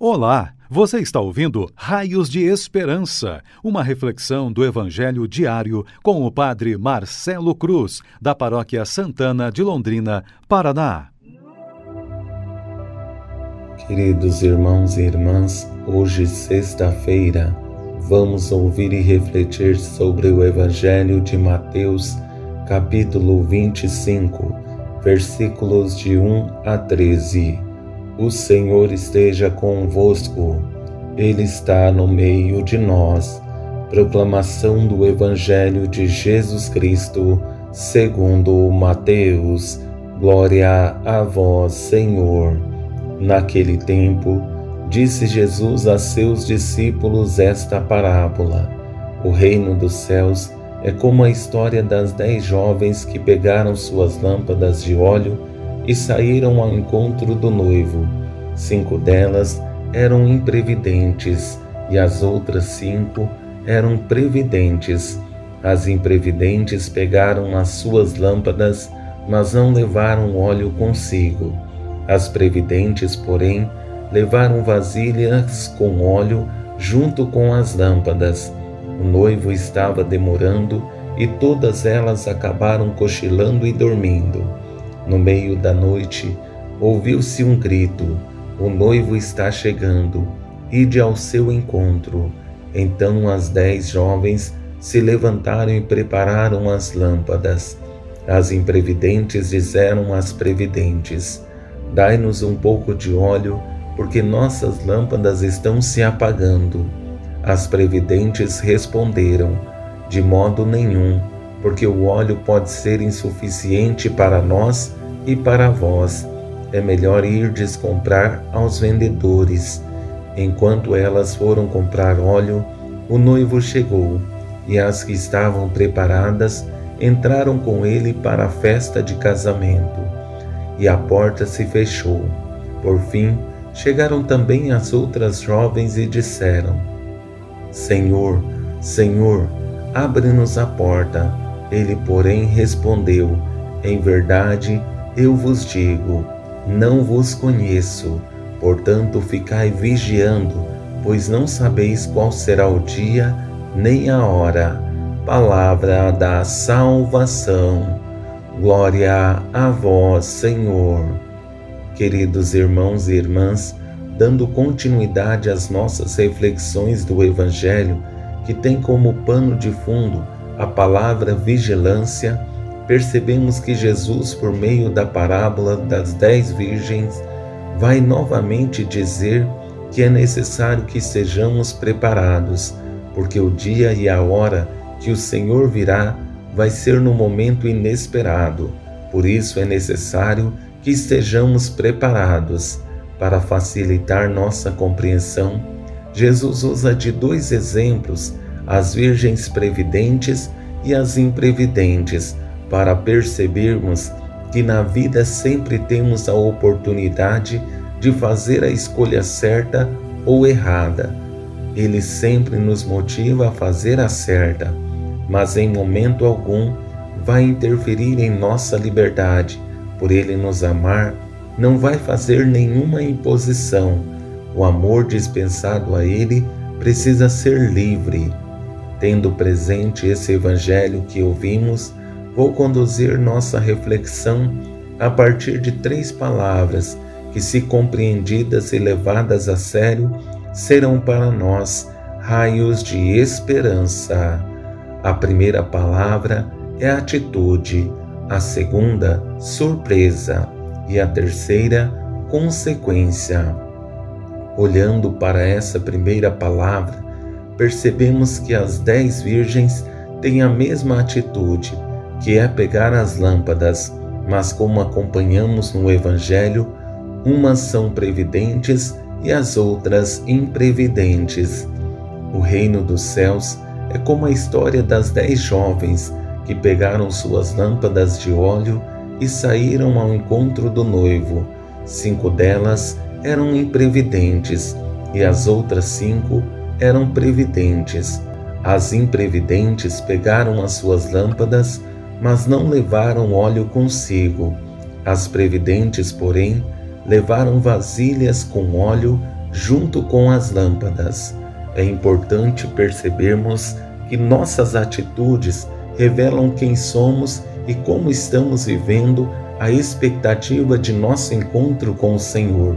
Olá, você está ouvindo Raios de Esperança, uma reflexão do Evangelho diário com o Padre Marcelo Cruz, da Paróquia Santana de Londrina, Paraná. Queridos irmãos e irmãs, hoje, sexta-feira, vamos ouvir e refletir sobre o Evangelho de Mateus, capítulo 25, versículos de 1 a 13. O Senhor esteja convosco, Ele está no meio de nós. Proclamação do Evangelho de Jesus Cristo, segundo Mateus. Glória a vós, Senhor. Naquele tempo, disse Jesus a seus discípulos esta parábola: O reino dos céus é como a história das dez jovens que pegaram suas lâmpadas de óleo e saíram ao encontro do noivo. Cinco delas eram imprevidentes e as outras cinco eram previdentes. As imprevidentes pegaram as suas lâmpadas, mas não levaram óleo consigo. As previdentes, porém, levaram vasilhas com óleo junto com as lâmpadas. O noivo estava demorando e todas elas acabaram cochilando e dormindo. No meio da noite, ouviu-se um grito: O noivo está chegando, ide ao seu encontro. Então as dez jovens se levantaram e prepararam as lâmpadas. As imprevidentes disseram às previdentes: Dai-nos um pouco de óleo, porque nossas lâmpadas estão se apagando. As previdentes responderam: De modo nenhum, porque o óleo pode ser insuficiente para nós e para vós é melhor irdes comprar aos vendedores. Enquanto elas foram comprar óleo, o noivo chegou, e as que estavam preparadas entraram com ele para a festa de casamento. E a porta se fechou. Por fim, chegaram também as outras jovens e disseram: Senhor, Senhor, abre-nos a porta. Ele, porém, respondeu: Em verdade, eu vos digo, não vos conheço, portanto ficai vigiando, pois não sabeis qual será o dia nem a hora. Palavra da salvação. Glória a vós, Senhor. Queridos irmãos e irmãs, dando continuidade às nossas reflexões do Evangelho, que tem como pano de fundo a palavra vigilância, percebemos que Jesus, por meio da parábola das dez virgens, vai novamente dizer que é necessário que sejamos preparados, porque o dia e a hora que o Senhor virá vai ser no momento inesperado. Por isso é necessário que estejamos preparados. Para facilitar nossa compreensão, Jesus usa de dois exemplos, as virgens previdentes e as imprevidentes, para percebermos que na vida sempre temos a oportunidade de fazer a escolha certa ou errada. Ele sempre nos motiva a fazer a certa, mas em momento algum vai interferir em nossa liberdade. Por ele nos amar, não vai fazer nenhuma imposição. O amor dispensado a ele precisa ser livre. Tendo presente esse evangelho que ouvimos, vou conduzir nossa reflexão a partir de três palavras que, se compreendidas e levadas a sério, serão para nós raios de esperança. A primeira palavra é atitude, a segunda, surpresa e a terceira, consequência. Olhando para essa primeira palavra, percebemos que as dez virgens têm a mesma atitude que é pegar as lâmpadas, mas como acompanhamos no Evangelho, umas são previdentes e as outras imprevidentes. O reino dos céus é como a história das dez jovens que pegaram suas lâmpadas de óleo e saíram ao encontro do noivo. Cinco delas eram imprevidentes e as outras cinco eram previdentes. As imprevidentes pegaram as suas lâmpadas mas não levaram óleo consigo. As previdentes, porém, levaram vasilhas com óleo junto com as lâmpadas. É importante percebermos que nossas atitudes revelam quem somos e como estamos vivendo a expectativa de nosso encontro com o Senhor,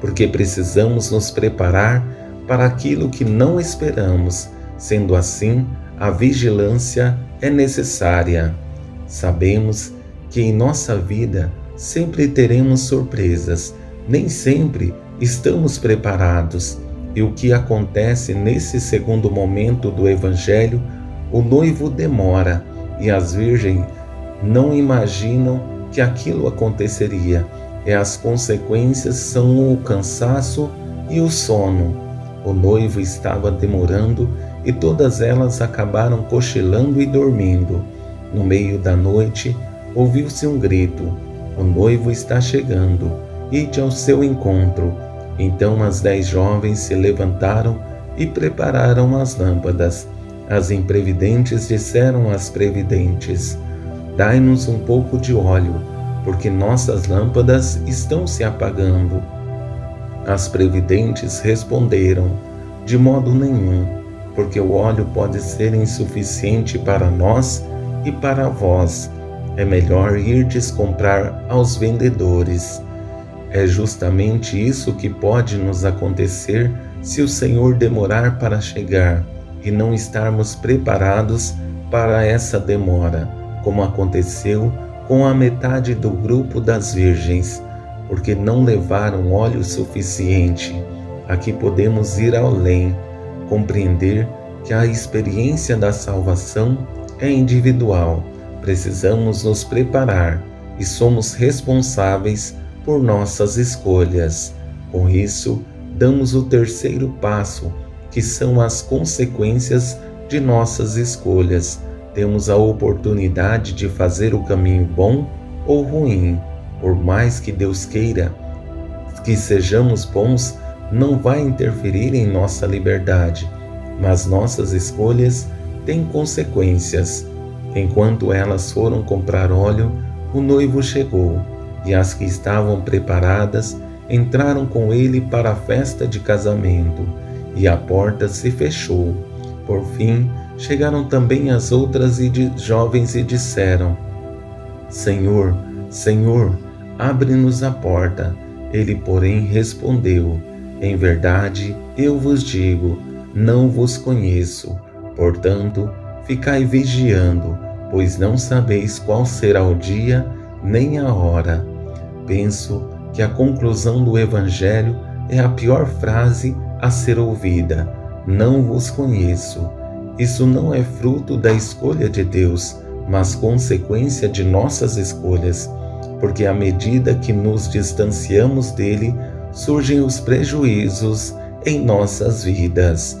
porque precisamos nos preparar para aquilo que não esperamos. Sendo assim, a vigilância é necessária. Sabemos que em nossa vida sempre teremos surpresas, nem sempre estamos preparados. E o que acontece nesse segundo momento do Evangelho? O noivo demora e as virgens não imaginam que aquilo aconteceria. E as consequências são o cansaço e o sono. O noivo estava demorando e todas elas acabaram cochilando e dormindo. No meio da noite, ouviu-se um grito: O noivo está chegando, ide ao seu encontro. Então as dez jovens se levantaram e prepararam as lâmpadas. As imprevidentes disseram às previdentes: Dai-nos um pouco de óleo, porque nossas lâmpadas estão se apagando. As previdentes responderam: De modo nenhum, porque o óleo pode ser insuficiente para nós e para vós. É melhor irdes comprar aos vendedores. É justamente isso que pode nos acontecer se o Senhor demorar para chegar e não estarmos preparados para essa demora, como aconteceu com a metade do grupo das virgens, porque não levaram óleo suficiente. Aqui podemos ir além, compreender que a experiência da salvação é individual. Precisamos nos preparar e somos responsáveis por nossas escolhas. Com isso, damos o terceiro passo, que são as consequências de nossas escolhas. Temos a oportunidade de fazer o caminho bom ou ruim. Por mais que Deus queira que sejamos bons, não vai interferir em nossa liberdade, mas nossas escolhas têm consequências. Enquanto elas foram comprar óleo, o noivo chegou e as que estavam preparadas entraram com ele para a festa de casamento, e a porta se fechou. Por fim, chegaram também as outras jovens e disseram: Senhor, Senhor, abre-nos a porta. Ele, porém, respondeu: Em verdade, eu vos digo, não vos conheço. Portanto, ficai vigiando, pois não sabeis qual será o dia nem a hora. Penso que a conclusão do Evangelho é a pior frase a ser ouvida: Não vos conheço. Isso não é fruto da escolha de Deus, mas consequência de nossas escolhas, porque à medida que nos distanciamos dele, surgem os prejuízos em nossas vidas.